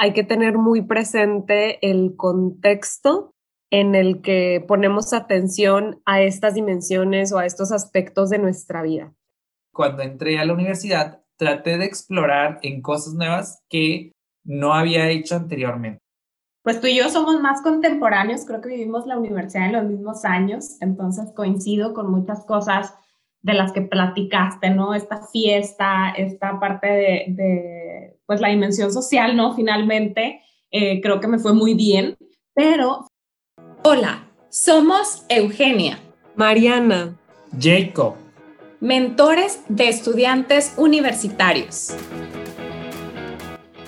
hay que tener muy presente el contexto en el que ponemos atención a estas dimensiones o a estos aspectos de nuestra vida. Cuando entré a la universidad, traté de explorar en cosas nuevas que no había hecho anteriormente. Pues tú y yo somos más contemporáneos, creo que vivimos la universidad en los mismos años, entonces coincido con muchas cosas de las que platicaste, ¿no? Esta fiesta, esta parte de, pues la dimensión social, ¿no? Finalmente, eh, creo que me fue muy bien, pero... Hola, somos Eugenia, Mariana, Jacob, mentores de estudiantes universitarios.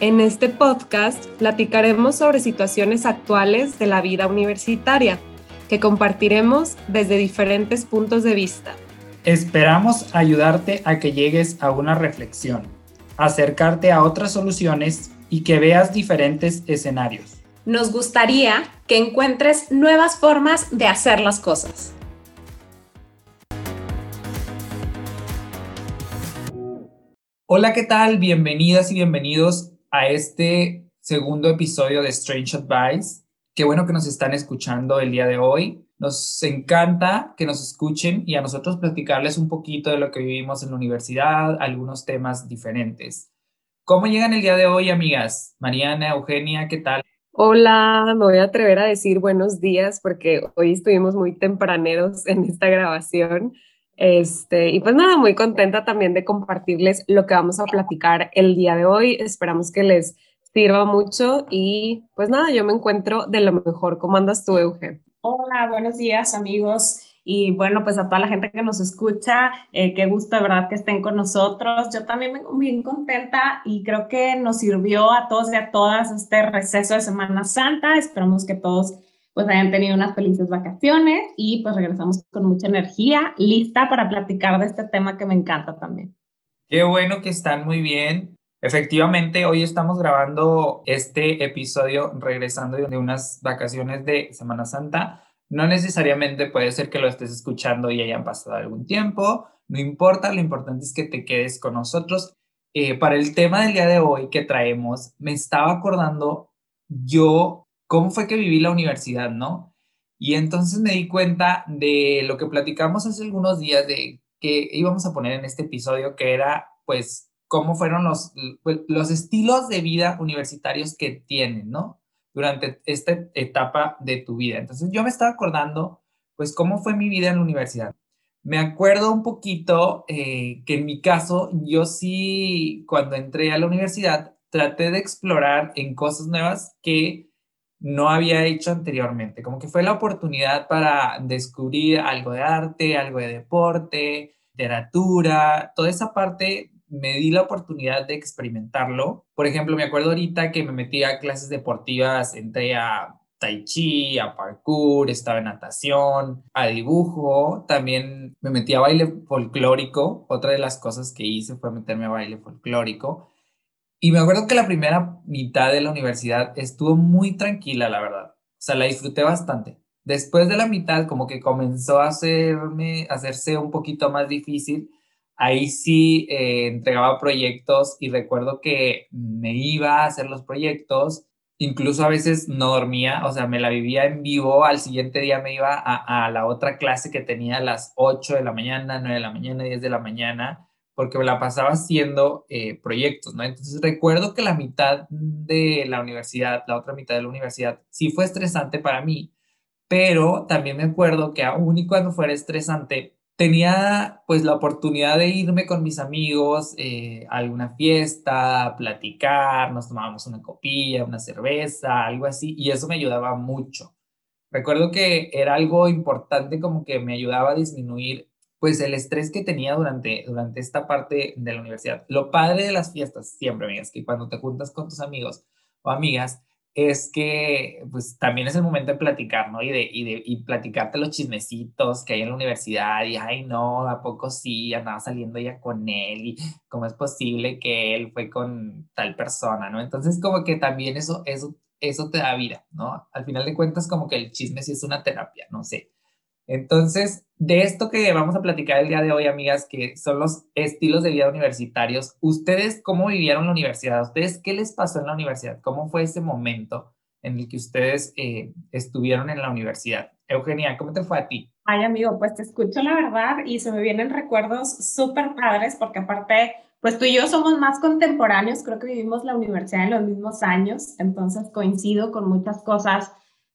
En este podcast platicaremos sobre situaciones actuales de la vida universitaria que compartiremos desde diferentes puntos de vista. Esperamos ayudarte a que llegues a una reflexión, acercarte a otras soluciones y que veas diferentes escenarios. Nos gustaría que encuentres nuevas formas de hacer las cosas. Hola, ¿qué tal? Bienvenidas y bienvenidos a este segundo episodio de Strange Advice. Qué bueno que nos están escuchando el día de hoy. Nos encanta que nos escuchen y a nosotros platicarles un poquito de lo que vivimos en la universidad, algunos temas diferentes. ¿Cómo llegan el día de hoy, amigas? Mariana, Eugenia, ¿qué tal? Hola, me voy a atrever a decir buenos días porque hoy estuvimos muy tempraneros en esta grabación. Este, y pues nada, muy contenta también de compartirles lo que vamos a platicar el día de hoy. Esperamos que les sirva mucho y pues nada, yo me encuentro de lo mejor. ¿Cómo andas tú, Euge? Hola, buenos días amigos. Y bueno, pues a toda la gente que nos escucha, eh, qué gusto de verdad que estén con nosotros. Yo también vengo bien contenta y creo que nos sirvió a todos y a todas este receso de Semana Santa. Esperamos que todos pues hayan tenido unas felices vacaciones y pues regresamos con mucha energía, lista para platicar de este tema que me encanta también. Qué bueno que están muy bien. Efectivamente, hoy estamos grabando este episodio regresando de unas vacaciones de Semana Santa. No necesariamente puede ser que lo estés escuchando y hayan pasado algún tiempo, no importa, lo importante es que te quedes con nosotros. Eh, para el tema del día de hoy que traemos, me estaba acordando yo cómo fue que viví la universidad, ¿no? Y entonces me di cuenta de lo que platicamos hace algunos días de que íbamos a poner en este episodio, que era pues cómo fueron los, pues, los estilos de vida universitarios que tienen, ¿no? Durante esta etapa de tu vida. Entonces yo me estaba acordando, pues, cómo fue mi vida en la universidad. Me acuerdo un poquito eh, que en mi caso, yo sí, cuando entré a la universidad, traté de explorar en cosas nuevas que no había hecho anteriormente. Como que fue la oportunidad para descubrir algo de arte, algo de deporte, literatura, toda esa parte me di la oportunidad de experimentarlo. Por ejemplo, me acuerdo ahorita que me metí a clases deportivas, entré a tai chi, a parkour, estaba en natación, a dibujo, también me metí a baile folclórico. Otra de las cosas que hice fue meterme a baile folclórico. Y me acuerdo que la primera mitad de la universidad estuvo muy tranquila, la verdad. O sea, la disfruté bastante. Después de la mitad, como que comenzó a hacerme, hacerse un poquito más difícil. Ahí sí eh, entregaba proyectos y recuerdo que me iba a hacer los proyectos. Incluso a veces no dormía, o sea, me la vivía en vivo. Al siguiente día me iba a, a la otra clase que tenía a las 8 de la mañana, 9 de la mañana, 10 de la mañana porque me la pasaba haciendo eh, proyectos, ¿no? Entonces recuerdo que la mitad de la universidad, la otra mitad de la universidad, sí fue estresante para mí, pero también me acuerdo que aún y cuando fuera estresante, tenía pues la oportunidad de irme con mis amigos eh, a alguna fiesta, platicar, nos tomábamos una copilla, una cerveza, algo así, y eso me ayudaba mucho. Recuerdo que era algo importante como que me ayudaba a disminuir pues el estrés que tenía durante, durante esta parte de la universidad. Lo padre de las fiestas, siempre, amigas, que cuando te juntas con tus amigos o amigas, es que pues también es el momento de platicar, ¿no? Y de, y de y platicarte los chismecitos que hay en la universidad y, ay, no, ¿a poco sí? Andaba saliendo ya con él y cómo es posible que él fue con tal persona, ¿no? Entonces como que también eso, eso, eso te da vida, ¿no? Al final de cuentas como que el chisme sí es una terapia, no sé. Entonces, de esto que vamos a platicar el día de hoy, amigas, que son los estilos de vida universitarios, ¿ustedes cómo vivieron la universidad? ustedes qué les pasó en la universidad? ¿Cómo fue ese momento en el que ustedes eh, estuvieron en la universidad? Eugenia, ¿cómo te fue a ti? Ay, amigo, pues te escucho la verdad y se me vienen recuerdos súper padres porque aparte, pues tú y yo somos más contemporáneos, creo que vivimos la universidad en los mismos años, entonces coincido con muchas cosas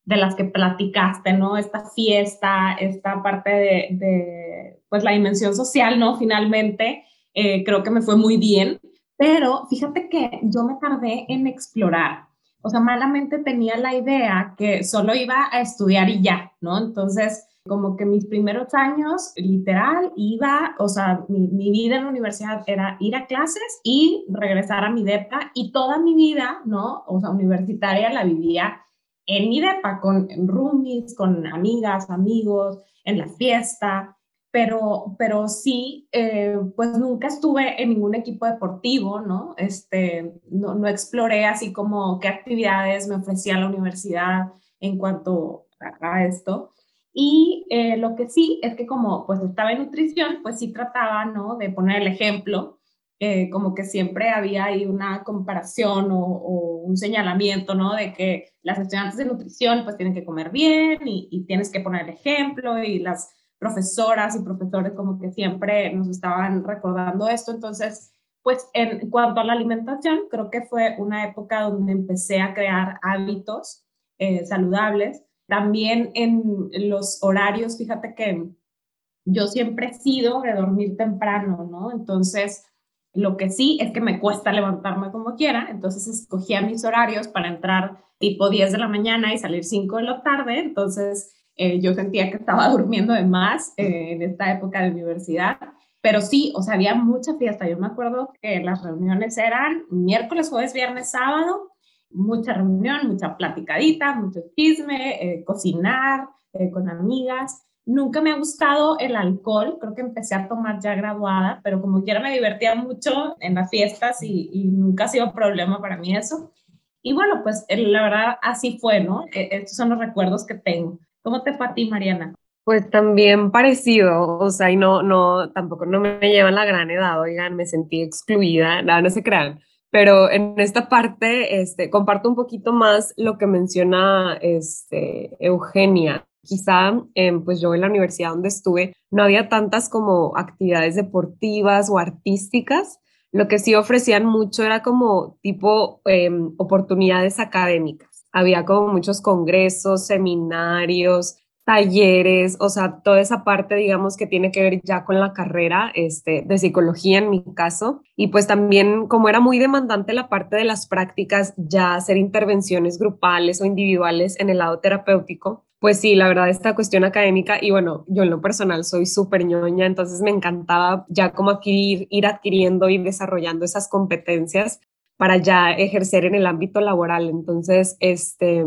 de las que platicaste, ¿no? Esta fiesta, esta parte de, pues la dimensión social, ¿no? Finalmente, eh, creo que me fue muy bien, pero fíjate que yo me tardé en explorar. O sea, malamente tenía la idea que solo iba a estudiar y ya, ¿no? Entonces, como que mis primeros años, literal, iba, o sea, mi, mi, vida en la universidad era ir a clases y regresar a mi DEPA y toda mi vida, ¿no? O sea, universitaria la vivía en mi depa, con roomies, con amigas, amigos, en la fiesta, pero, pero sí, eh, pues nunca estuve en ningún equipo deportivo, ¿no? Este, no, no exploré así como qué actividades me ofrecía la universidad en cuanto a, esto. Y eh, lo que sí es que como pues estaba en nutrición, pues sí trataba, ¿no? De poner el ejemplo eh, como que siempre había ahí una comparación o, un señalamiento, ¿no? De que las estudiantes de nutrición pues tienen que comer bien y, tienes que poner el ejemplo y las profesoras y profesores como que siempre nos estaban recordando esto. Entonces, pues en cuanto a la alimentación, creo que fue una época donde empecé a crear hábitos eh, saludables. También en los horarios, fíjate que yo siempre he sido de dormir temprano, ¿no? Entonces, lo que sí es que me cuesta levantarme como quiera, entonces escogía mis horarios para entrar tipo 10 de la mañana y salir 5 de la tarde, entonces eh, yo sentía que estaba durmiendo de más eh, en esta época de universidad, pero sí, o sea, había mucha fiesta. Yo me acuerdo que las reuniones eran miércoles, jueves, viernes, sábado, mucha reunión, mucha platicadita, mucho chisme, eh, cocinar con amigas. Nunca me ha gustado el alcohol, creo que empecé a tomar ya graduada, pero como quiera me divertía mucho en las fiestas y, nunca ha sido problema para mí eso. Y bueno, pues la verdad así fue, ¿no? E, estos son los recuerdos que tengo. ¿Cómo te fue a ti, Mariana? Pues también parecido, o sea, y no, no, tampoco no me llevan la gran edad, oigan, me sentí excluida, nada, no se crean, pero en esta parte, este, comparto un poquito más lo que menciona este, Eugenia, quizá em, pues yo en la universidad donde estuve no había tantas como actividades deportivas o artísticas, lo que sí ofrecían mucho era como tipo em, oportunidades académicas. Había como muchos congresos, seminarios, talleres, o sea, toda esa parte, digamos, que tiene que ver ya con la carrera este, de psicología en mi caso. Y pues también, como era muy demandante la parte de las prácticas, ya hacer intervenciones grupales o individuales en el lado terapéutico, pues sí, la verdad, esta cuestión académica, y bueno, yo en lo personal soy súper ñoña, entonces me encantaba ya como adquirir, ir adquiriendo y desarrollando esas competencias para ya ejercer en el ámbito laboral. Entonces, este,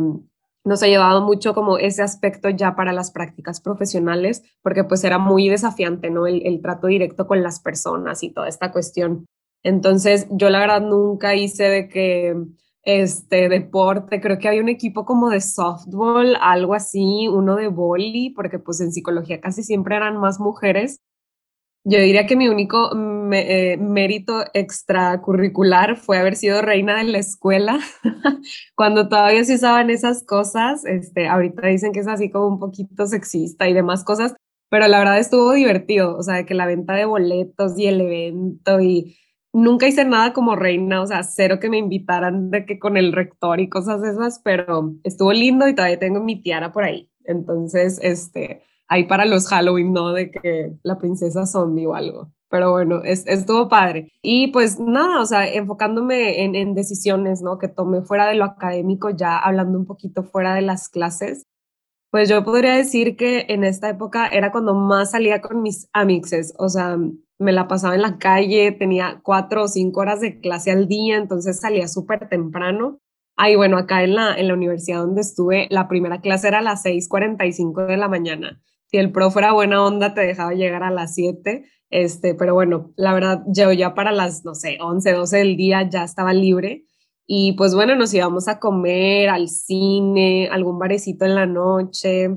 nos ha llevado mucho como ese aspecto ya para las prácticas profesionales, porque pues era muy desafiante, ¿no? El, el trato directo con las personas y toda esta cuestión. Entonces, yo la verdad nunca hice de que este deporte, creo que había un equipo como de softball, algo así, uno de volley, porque pues en psicología casi siempre eran más mujeres. Yo diría que mi único eh, mérito extracurricular fue haber sido reina de la escuela, cuando todavía se usaban esas cosas, este, ahorita dicen que es así como un poquito sexista y demás cosas, pero la verdad estuvo divertido, o sea, que la venta de boletos y el evento y nunca hice nada como reina, o sea, cero que me invitaran de que con el rector y cosas esas, pero estuvo lindo y todavía tengo mi tiara por ahí. Entonces, este, ahí para los Halloween, ¿no? De que la princesa zombie o algo. Pero bueno, es, estuvo padre. Y pues nada, o sea, enfocándome en, en decisiones, ¿no? Que tomé fuera de lo académico, ya hablando un poquito fuera de las clases, pues yo podría decir que en esta época era cuando más salía con mis amixes, o sea, me la pasaba en la calle, tenía cuatro o cinco horas de clase al día, entonces salía súper temprano. Ahí, bueno, acá en la, en la universidad donde estuve, la primera clase era a las 6.45 de la mañana. Si el profe era buena onda, te dejaba llegar a las 7, este, pero bueno, la verdad, yo ya para las, no sé, 11, 12 del día ya estaba libre. Y pues bueno, nos íbamos a comer al cine, algún barecito en la noche,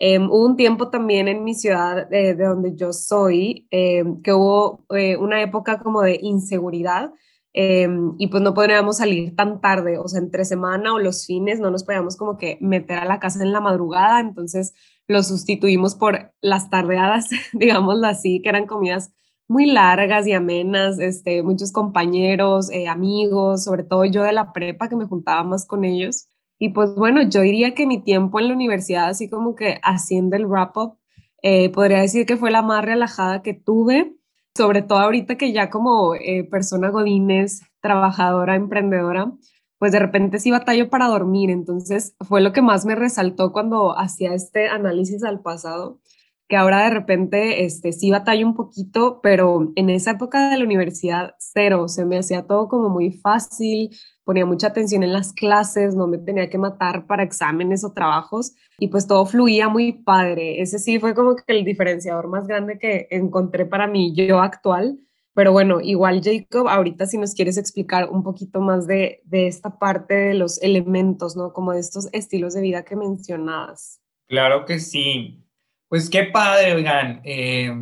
Em, hubo un tiempo también en mi ciudad de donde yo soy em, que hubo eh, una época como de inseguridad em, y pues no podríamos salir tan tarde, o sea, entre semana o los fines no nos podíamos como que meter a la casa en la madrugada, entonces lo sustituimos por las tardeadas, digámoslo así, que eran comidas muy largas y amenas, este, muchos compañeros, eh, amigos, sobre todo yo de la prepa que me juntaba más con ellos. Y pues bueno, yo diría que mi tiempo en la universidad, así como que haciendo el wrap-up, eh, podría decir que fue la más relajada que tuve, sobre todo ahorita que ya como eh, persona godines, trabajadora, emprendedora, pues de repente sí batallo para dormir. Entonces fue lo que más me resaltó cuando hacía este análisis al pasado, que ahora de repente este, sí batallo un poquito, pero en esa época de la universidad cero, se me hacía todo como muy fácil, ponía mucha atención en las clases, no me tenía que matar para exámenes o trabajos y pues todo fluía muy padre. Ese sí fue como que el diferenciador más grande que encontré para mí yo actual. Pero bueno, igual Jacob, ahorita si nos quieres explicar un poquito más de, de esta parte de los elementos, ¿no? Como de estos estilos de vida que mencionabas. Claro que sí. Pues qué padre, oigan. Eh,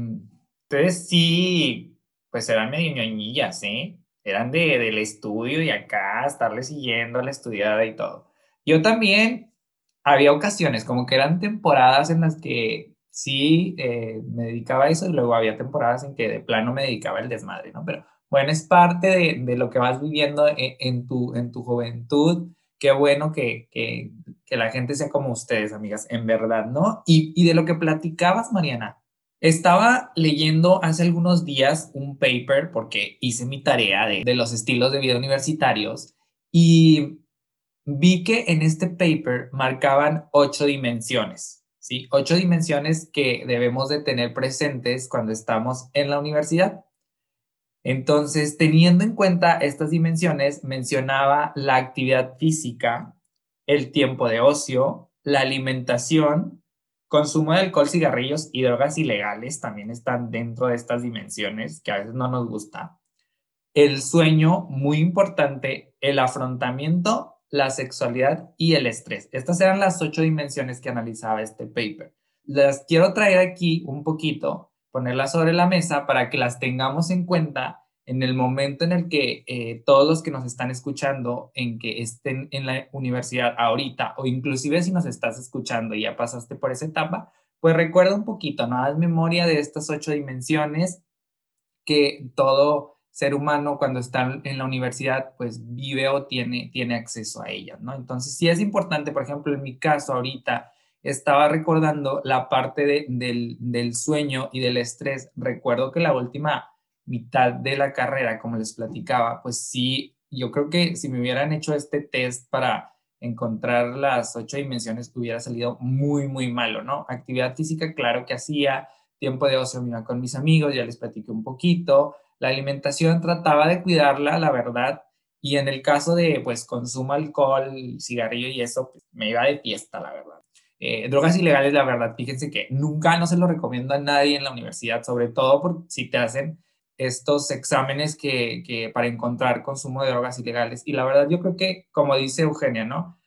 ustedes sí, pues eran medio ñoñillas, ¿eh? Eran de, del estudio y acá estarle siguiendo a la estudiada y todo. Yo también había ocasiones, como que eran temporadas en las que sí eh, me dedicaba a eso y luego había temporadas en que de plano me dedicaba al desmadre, ¿no? Pero bueno, es parte de, de lo que vas viviendo en, en, tu, en tu juventud. Qué bueno que, que que la gente sea como ustedes, amigas, en verdad, ¿no? Y, y de lo que platicabas, Mariana, estaba leyendo hace algunos días un paper porque hice mi tarea de, los estilos de vida universitarios y vi que en este paper marcaban ocho dimensiones, ¿sí? Ocho dimensiones que debemos de tener presentes cuando estamos en la universidad. Entonces, teniendo en cuenta estas dimensiones, mencionaba la actividad física, el tiempo de ocio, la alimentación, consumo de alcohol, cigarrillos y drogas ilegales también están dentro de estas dimensiones que a veces no nos gusta. El sueño, muy importante, el afrontamiento, la sexualidad y el estrés. Estas eran las ocho dimensiones que analizaba este paper. Las quiero traer aquí un poquito, ponerlas sobre la mesa para que las tengamos en cuenta en el momento en el que eh, todos los que nos están escuchando, en que estén en la universidad ahorita, o inclusive si nos estás escuchando y ya pasaste por esa etapa, pues recuerda un poquito, ¿no? Haz memoria de estas ocho dimensiones que todo ser humano cuando está en la universidad, pues vive o tiene, tiene acceso a ellas, ¿no? Entonces, sí es importante, por ejemplo, en mi caso ahorita, estaba recordando la parte del, del sueño y del estrés. Recuerdo que la última mitad de la carrera, como les platicaba, pues sí, yo creo que si me hubieran hecho este test para encontrar las ocho dimensiones, hubiera salido muy, muy malo, ¿no? Actividad física, claro que hacía, tiempo de ocio, iba con mis amigos, ya les platiqué un poquito, la alimentación trataba de cuidarla, la verdad, y en el caso de, pues, consumo alcohol, cigarrillo y eso, pues, me iba de fiesta, la verdad. Eh, drogas ilegales, la verdad, fíjense que nunca no se lo recomiendo a nadie en la universidad, sobre todo por si te hacen estos exámenes que, para encontrar consumo de drogas ilegales. Y la verdad yo creo que, como dice Eugenia, ¿no?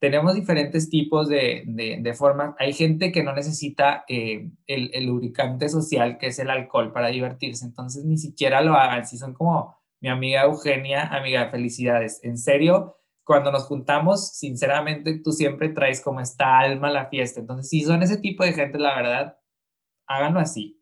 Tenemos diferentes tipos de, de, formas. Hay gente que no necesita eh, el, el, lubricante social, que es el alcohol, para divertirse. Entonces ni siquiera lo hagan. Si son como mi amiga Eugenia, amiga, felicidades. En serio, cuando nos juntamos, sinceramente, tú siempre traes como esta alma a la fiesta. Entonces, si son ese tipo de gente, la verdad, háganlo así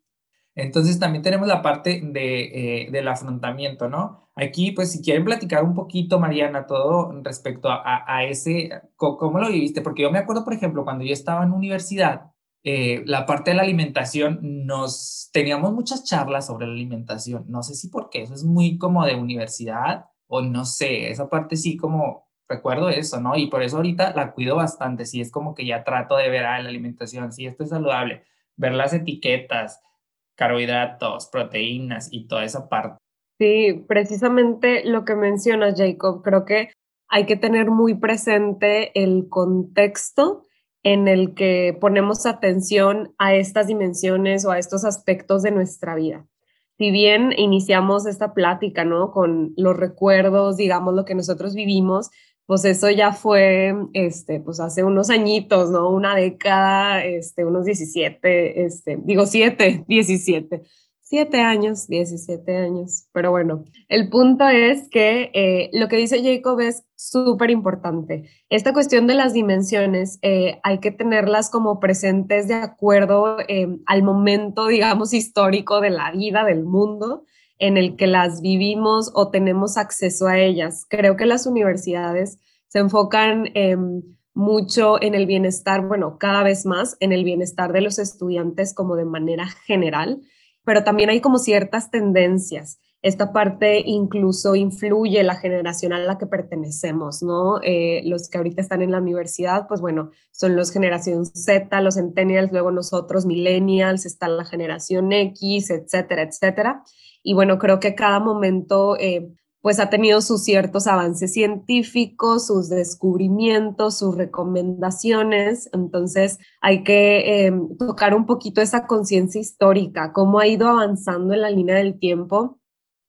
entonces también tenemos la parte de, eh, del afrontamiento, ¿no? Aquí, pues si quieren platicar un poquito, Mariana, todo respecto a, a, ese, ¿cómo lo viviste? Porque yo me acuerdo, por ejemplo, cuando yo estaba en universidad, eh, la parte de la alimentación, nos teníamos muchas charlas sobre la alimentación. No sé si porque eso es muy como de universidad o no sé, esa parte sí como recuerdo eso, ¿no? Y por eso ahorita la cuido bastante, sí es como que ya trato de ver a ah, la alimentación, sí, esto es saludable, ver las etiquetas, carbohidratos, proteínas y toda esa parte. Sí, precisamente lo que mencionas, Jacob, creo que hay que tener muy presente el contexto en el que ponemos atención a estas dimensiones o a estos aspectos de nuestra vida. Si bien iniciamos esta plática, ¿no? Con los recuerdos, digamos, lo que nosotros vivimos, pues eso ya fue, este, pues hace unos añitos, ¿no? Una década, este, unos 17, este, digo 7, 17, 7 años, 17 años. Pero bueno, el punto es que eh, lo que dice Jacob es súper importante. Esta cuestión de las dimensiones eh, hay que tenerlas como presentes de acuerdo eh, al momento, digamos, histórico de la vida, del mundo en el que las vivimos o tenemos acceso a ellas. Creo que las universidades se enfocan em, mucho en el bienestar, bueno, cada vez más en el bienestar de los estudiantes como de manera general, pero también hay como ciertas tendencias. Esta parte incluso influye la generación a la que pertenecemos, ¿no? Eh, los que ahorita están en la universidad, pues bueno, son los generación Z, los centennials, luego nosotros millennials, está la generación X, etcétera, etcétera. Y bueno, creo que cada momento eh, pues ha tenido sus ciertos avances científicos, sus descubrimientos, sus recomendaciones. Entonces hay que eh, tocar un poquito esa conciencia histórica, cómo ha ido avanzando en la línea del tiempo,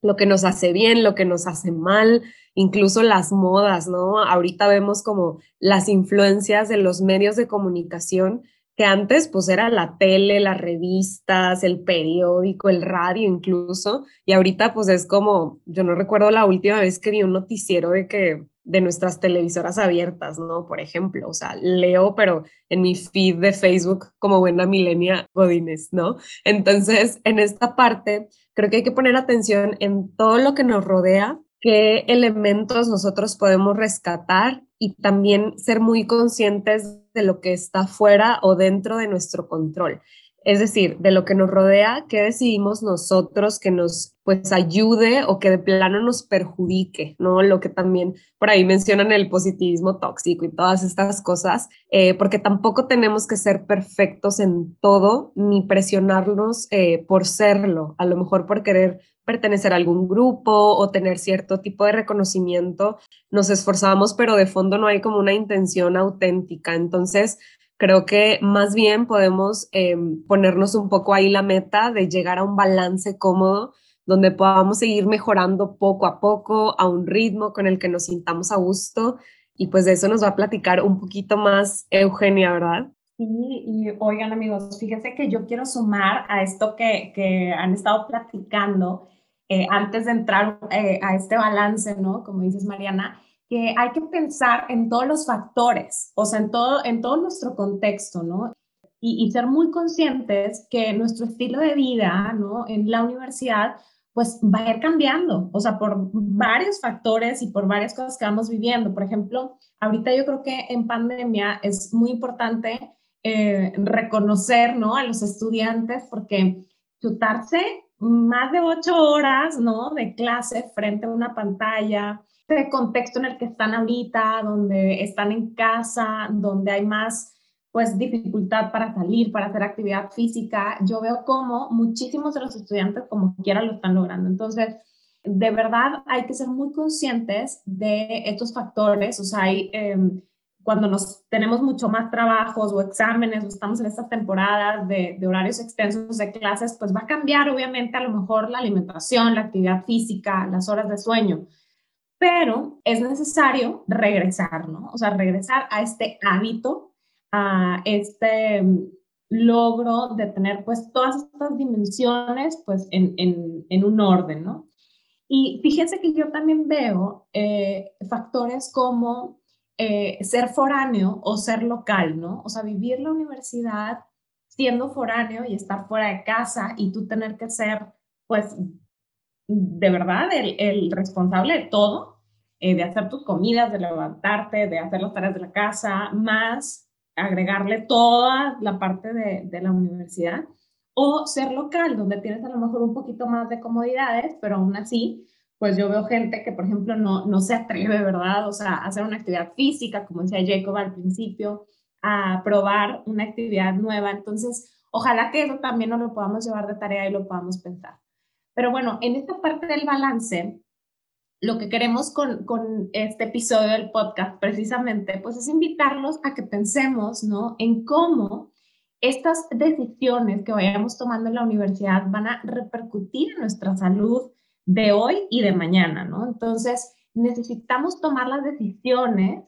lo que nos hace bien, lo que nos hace mal, incluso las modas, ¿no? Ahorita vemos como las influencias de los medios de comunicación que antes pues era la tele, las revistas, el periódico, el radio incluso, y ahorita pues es como, yo no recuerdo la última vez que vi un noticiero de que de nuestras televisoras abiertas, ¿no? Por ejemplo, o sea, leo, pero en mi feed de Facebook como buena milenia Godines, ¿no? Entonces, en esta parte, creo que hay que poner atención en todo lo que nos rodea, qué elementos nosotros podemos rescatar y también ser muy conscientes de lo que está fuera o dentro de nuestro control. Es decir, de lo que nos rodea, qué decidimos nosotros que nos pues ayude o que de plano nos perjudique, ¿no? Lo que también por ahí mencionan el positivismo tóxico y todas estas cosas, eh, porque tampoco tenemos que ser perfectos en todo ni presionarnos eh, por serlo, a lo mejor por querer pertenecer a algún grupo o tener cierto tipo de reconocimiento, nos esforzamos, pero de fondo no hay como una intención auténtica. Entonces, creo que más bien podemos em, ponernos un poco ahí la meta de llegar a un balance cómodo donde podamos seguir mejorando poco a poco a un ritmo con el que nos sintamos a gusto. Y pues de eso nos va a platicar un poquito más Eugenia, ¿verdad? Sí, y oigan amigos, fíjense que yo quiero sumar a esto que, que han estado platicando eh, antes de entrar eh, a este balance, ¿no? Como dices, Mariana, que hay que pensar en todos los factores, o sea, en todo, en todo nuestro contexto, ¿no? Y, y, ser muy conscientes que nuestro estilo de vida, ¿no? En la universidad, pues va a ir cambiando, o sea, por varios factores y por varias cosas que vamos viviendo. Por ejemplo, ahorita yo creo que en pandemia es muy importante eh, reconocer, ¿no? A los estudiantes porque chutarse más de ocho horas, ¿no? De clase frente a una pantalla, de contexto en el que están ahorita, donde están en casa, donde hay más, pues, dificultad para salir, para hacer actividad física. Yo veo como muchísimos de los estudiantes, como quiera, lo están logrando. Entonces, de verdad hay que ser muy conscientes de estos factores. O sea, hay... Em, cuando nos tenemos mucho más trabajos o exámenes o estamos en estas temporadas de, de, horarios extensos de clases, pues va a cambiar obviamente a lo mejor la alimentación, la actividad física, las horas de sueño, pero es necesario regresar, ¿no? O sea, regresar a este hábito, a este mm, logro de tener pues todas estas dimensiones pues en, un orden, ¿no? Y fíjense que yo también veo eh, factores como eh, ser foráneo o ser local, ¿no? O sea, vivir la universidad siendo foráneo y estar fuera de casa y tú tener que ser, pues, de verdad el, responsable de todo, eh, de hacer tus comidas, de levantarte, de hacer las tareas de la casa, más agregarle toda la parte de, de la universidad, o ser local, donde tienes a lo mejor un poquito más de comodidades, pero aún así pues yo veo gente que, por ejemplo, no, no se atreve, ¿verdad? O sea, a hacer una actividad física, como decía Jacob al principio, a probar una actividad nueva. Entonces, ojalá que eso también nos lo podamos llevar de tarea y lo podamos pensar. Pero bueno, en esta parte del balance, lo que queremos con, con este episodio del podcast precisamente, pues es invitarlos a que pensemos, ¿no? En cómo estas decisiones que vayamos tomando en la universidad van a repercutir en nuestra salud, de hoy y de mañana, ¿no? Entonces, necesitamos tomar las decisiones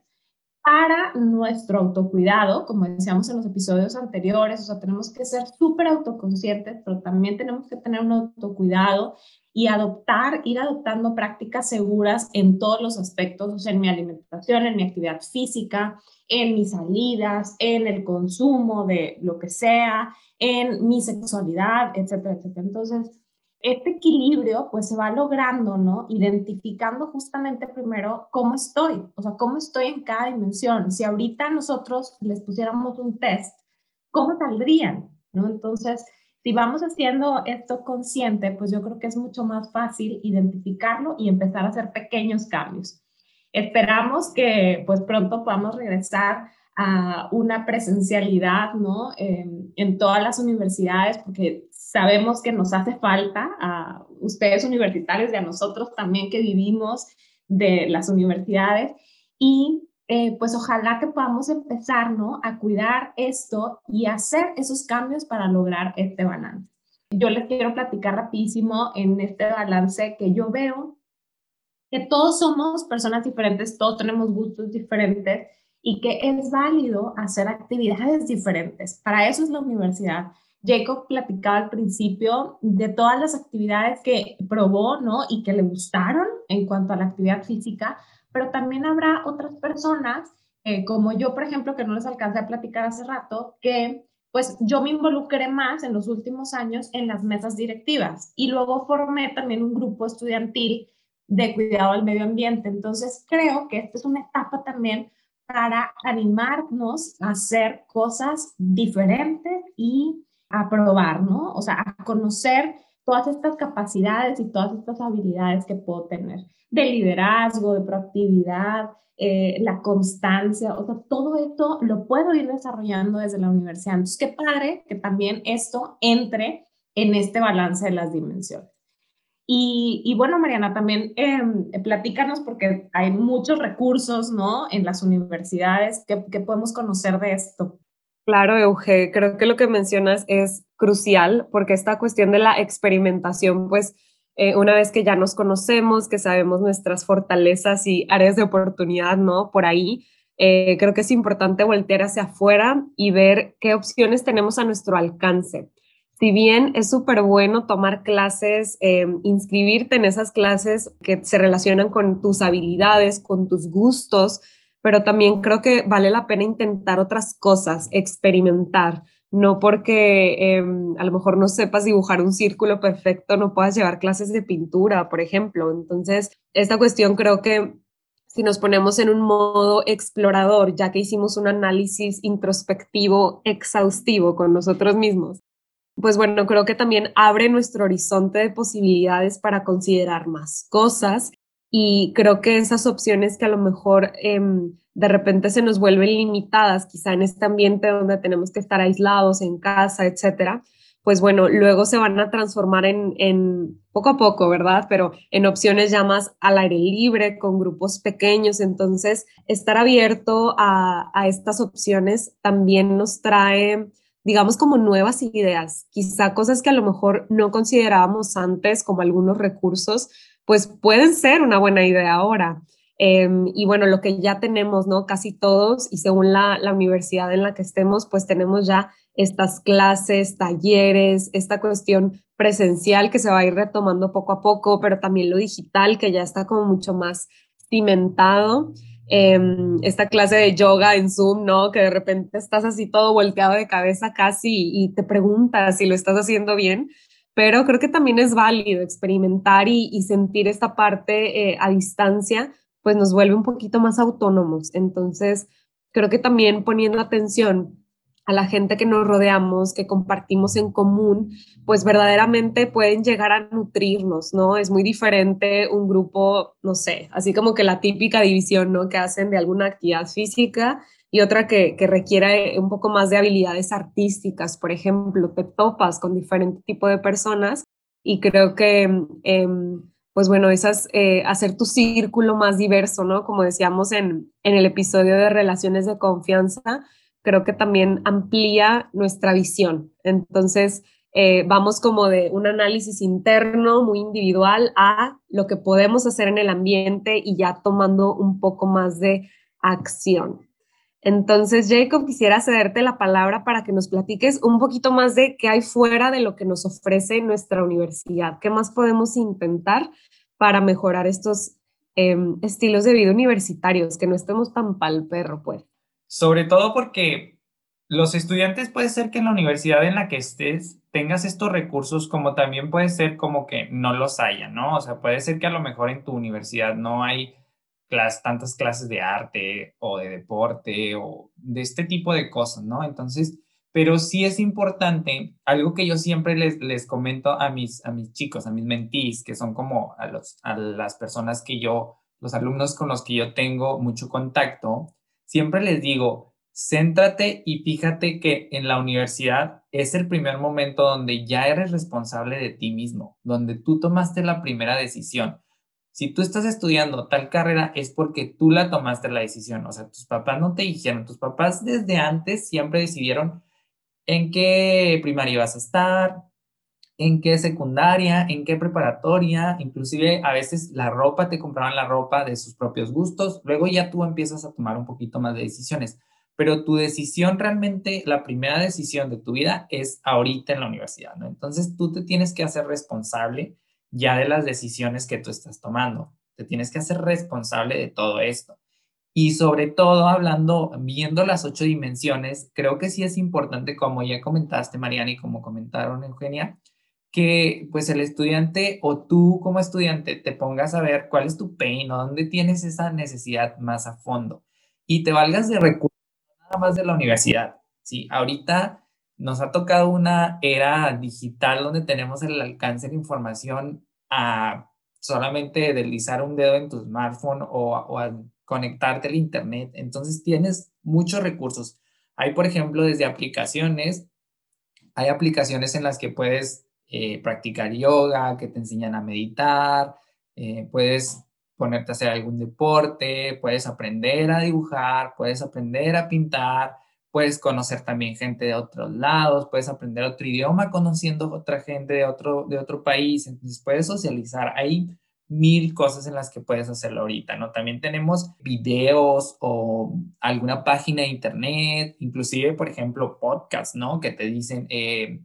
para nuestro autocuidado, como decíamos en los episodios anteriores, o sea, tenemos que ser súper autoconscientes, pero también tenemos que tener un autocuidado y adoptar, ir adoptando prácticas seguras en todos los aspectos, o sea, en mi alimentación, en mi actividad física, en mis salidas, en el consumo de lo que sea, en mi sexualidad, etcétera, etcétera. Entonces, este equilibrio pues se va logrando, ¿no? Identificando justamente primero cómo estoy, o sea, cómo estoy en cada dimensión. Si ahorita nosotros les pusiéramos un test, ¿cómo saldrían? ¿No? Entonces, si vamos haciendo esto consciente, pues yo creo que es mucho más fácil identificarlo y empezar a hacer pequeños cambios. Esperamos que pues pronto podamos regresar a una presencialidad, ¿no? en todas las universidades, porque sabemos que nos hace falta a ustedes universitarios y a nosotros también que vivimos de las universidades y eh, pues ojalá que podamos empezar a cuidar esto y hacer esos cambios para lograr este balance. Yo les quiero platicar rapidísimo en este balance que yo veo que todos somos personas diferentes, todos tenemos gustos diferentes y que es válido hacer actividades diferentes. Para eso es la universidad. Jacob platicaba al principio de todas las actividades que probó, ¿no? Y que le gustaron en cuanto a la actividad física, pero también habrá otras personas, eh, como yo, por ejemplo, que no les alcancé a platicar hace rato, que pues yo me involucré más en los últimos años en las mesas directivas y luego formé también un grupo estudiantil de cuidado al medio ambiente. Entonces creo que esta es una etapa también para animarnos a hacer cosas diferentes y a probar, ¿no? O sea, a conocer todas estas capacidades y todas estas habilidades que puedo tener de liderazgo, de proactividad, eh, la constancia, o sea, todo esto lo puedo ir desarrollando desde la universidad. Entonces, qué padre que también esto entre en este balance de las dimensiones. Y, bueno, Mariana, también em, platícanos porque hay muchos recursos, ¿no? En las universidades que, que podemos conocer de esto. Claro, Euge, creo que lo que mencionas es crucial porque esta cuestión de la experimentación, pues eh, una vez que ya nos conocemos, que sabemos nuestras fortalezas y áreas de oportunidad, ¿no? Por ahí, eh, creo que es importante voltear hacia afuera y ver qué opciones tenemos a nuestro alcance. Si bien es súper bueno tomar clases, eh, inscribirte en esas clases que se relacionan con tus habilidades, con tus gustos, pero también creo que vale la pena intentar otras cosas, experimentar. No porque em, a lo mejor no sepas dibujar un círculo perfecto, no puedas llevar clases de pintura, por ejemplo. Entonces, esta cuestión creo que si nos ponemos en un modo explorador, ya que hicimos un análisis introspectivo exhaustivo con nosotros mismos, pues bueno, creo que también abre nuestro horizonte de posibilidades para considerar más cosas y creo que esas opciones que a lo mejor em, de repente se nos vuelven limitadas, quizá en este ambiente donde tenemos que estar aislados en casa, etcétera, pues bueno, luego se van a transformar en, en, poco a poco, ¿verdad? Pero en opciones ya más al aire libre, con grupos pequeños. Entonces, estar abierto a, a estas opciones también nos trae, digamos, como nuevas ideas, quizá cosas que a lo mejor no considerábamos antes como algunos recursos, pues pueden ser una buena idea ahora. Em, y bueno, lo que ya tenemos, ¿no? Casi todos, y según la, la, universidad en la que estemos, pues tenemos ya estas clases, talleres, esta cuestión presencial que se va a ir retomando poco a poco, pero también lo digital que ya está como mucho más cimentado. Em, esta clase de yoga en Zoom, ¿no? Que de repente estás así todo volteado de cabeza casi y, y te preguntas si lo estás haciendo bien, pero creo que también es válido experimentar y, sentir esta parte eh, a distancia, pues nos vuelve un poquito más autónomos. Entonces, creo que también poniendo atención a la gente que nos rodeamos, que compartimos en común, pues verdaderamente pueden llegar a nutrirnos, ¿no? Es muy diferente un grupo, no sé, así como que la típica división, ¿no? Que hacen de alguna actividad física y otra que, que requiera un poco más de habilidades artísticas. Por ejemplo, te topas con diferente tipo de personas y creo que, em, pues bueno, esas, eh, hacer tu círculo más diverso, ¿no? Como decíamos en, en el episodio de relaciones de confianza, creo que también amplía nuestra visión. Entonces, eh, vamos como de un análisis interno muy individual a lo que podemos hacer en el ambiente y ya tomando un poco más de acción. Entonces, Jacob, quisiera cederte la palabra para que nos platiques un poquito más de qué hay fuera de lo que nos ofrece nuestra universidad. ¿Qué más podemos intentar para mejorar estos em, estilos de vida universitarios, que no estemos tan pal perro, pues? Sobre todo porque los estudiantes puede ser que en la universidad en la que estés tengas estos recursos, como también puede ser como que no los haya, ¿no? O sea, puede ser que a lo mejor en tu universidad no hay tantas clases de arte o de deporte o de este tipo de cosas, ¿no? Entonces, pero sí es importante, algo que yo siempre les, les comento a mis, a mis chicos, a mis mentís, que son como a, los, a las personas que yo, los alumnos con los que yo tengo mucho contacto, siempre les digo, céntrate y fíjate que en la universidad es el primer momento donde ya eres responsable de ti mismo, donde tú tomaste la primera decisión. Si tú estás estudiando tal carrera es porque tú la tomaste la decisión, o sea, tus papás no te dijeron, tus papás desde antes siempre decidieron en qué primaria ibas a estar, en qué secundaria, en qué preparatoria, inclusive a veces la ropa, te compraban la ropa de sus propios gustos, luego ya tú empiezas a tomar un poquito más de decisiones, pero tu decisión realmente, la primera decisión de tu vida es ahorita en la universidad, ¿no? Entonces tú te tienes que hacer responsable ya de las decisiones que tú estás tomando. Te tienes que hacer responsable de todo esto. Y sobre todo, hablando, viendo las ocho dimensiones, creo que sí es importante, como ya comentaste, Mariana, y como comentaron Eugenia, que pues el estudiante o tú como estudiante te pongas a ver cuál es tu pain o dónde tienes esa necesidad más a fondo y te valgas de recursos nada más de la universidad. Sí, ahorita nos ha tocado una era digital donde tenemos el alcance de información a solamente deslizar un dedo en tu smartphone o, o a conectarte al internet. Entonces tienes muchos recursos. Hay, por ejemplo, desde aplicaciones, hay aplicaciones en las que puedes eh, practicar yoga, que te enseñan a meditar, eh, puedes ponerte a hacer algún deporte, puedes aprender a dibujar, puedes aprender a pintar, puedes conocer también gente de otros lados, puedes aprender otro idioma conociendo otra gente de otro, de otro país, entonces puedes socializar. Hay mil cosas en las que puedes hacerlo ahorita, ¿no? También tenemos videos o alguna página de internet, inclusive, por ejemplo, podcasts, ¿no? Que te dicen eh,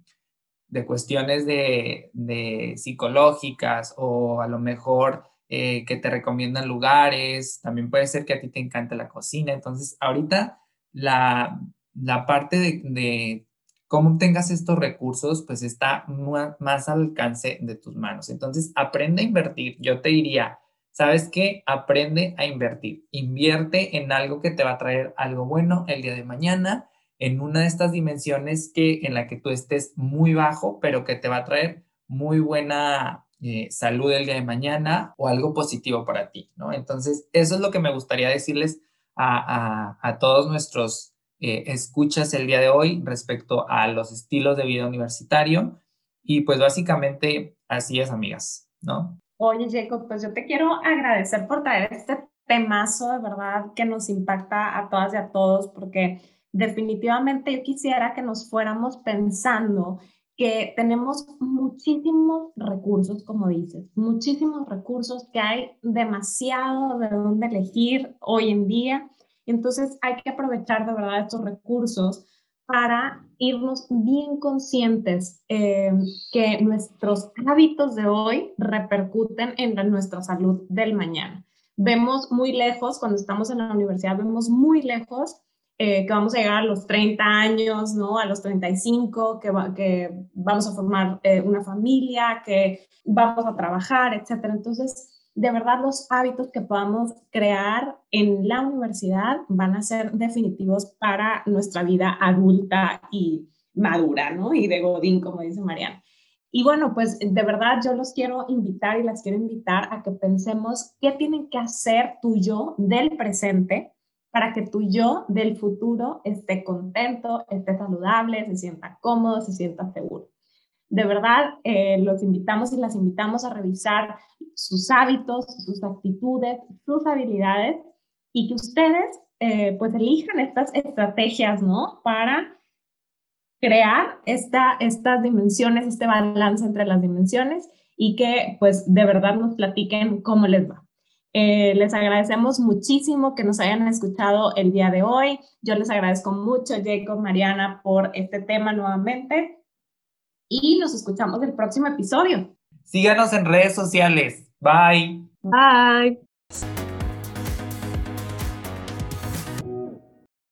de cuestiones de, de, psicológicas o a lo mejor eh, que te recomiendan lugares, también puede ser que a ti te encante la cocina, entonces ahorita la, la parte de, cómo tengas estos recursos, pues está más al alcance de tus manos. Entonces, aprende a invertir. Yo te diría, ¿sabes qué? Aprende a invertir. Invierte en algo que te va a traer algo bueno el día de mañana, en una de estas dimensiones que en la que tú estés muy bajo, pero que te va a traer muy buena eh, salud el día de mañana o algo positivo para ti, ¿no? Entonces, eso es lo que me gustaría decirles a, todos nuestros eh, escuchas el día de hoy respecto a los estilos de vida universitario. Y pues básicamente así es, amigas, ¿no? Oye, Jacob, pues yo te quiero agradecer por traer este temazo de verdad que nos impacta a todas y a todos, porque definitivamente yo quisiera que nos fuéramos pensando que tenemos muchísimos recursos, como dices, muchísimos recursos, que hay demasiado de dónde elegir hoy en día. Entonces hay que aprovechar de verdad estos recursos para irnos bien conscientes eh, que nuestros hábitos de hoy repercuten en nuestra salud del mañana. Vemos muy lejos, cuando estamos en la universidad, vemos muy lejos eh, que vamos a llegar a los 30 años, ¿no? A los 35, que, que vamos a formar eh, una familia, que vamos a trabajar, etcétera. Entonces, de verdad, los hábitos que podamos crear en la universidad van a ser definitivos para nuestra vida adulta y madura, ¿no? Y de Godín, como dice Mariana. Y bueno, pues de verdad yo los quiero invitar y las quiero invitar a que pensemos qué tienen que hacer y yo del presente para que tu yo del futuro esté contento, esté saludable, se sienta cómodo, se sienta seguro. De verdad, eh, los invitamos y las invitamos a revisar sus hábitos, sus actitudes, sus habilidades y que ustedes eh, pues elijan estas estrategias, ¿no? Para crear esta, estas dimensiones, este balance entre las dimensiones y que pues de verdad nos platiquen cómo les va. Eh, les agradecemos muchísimo que nos hayan escuchado el día de hoy. Yo les agradezco mucho, Jacob, Mariana, por este tema nuevamente. Y nos escuchamos el próximo episodio. Síganos en redes sociales. Bye. Bye.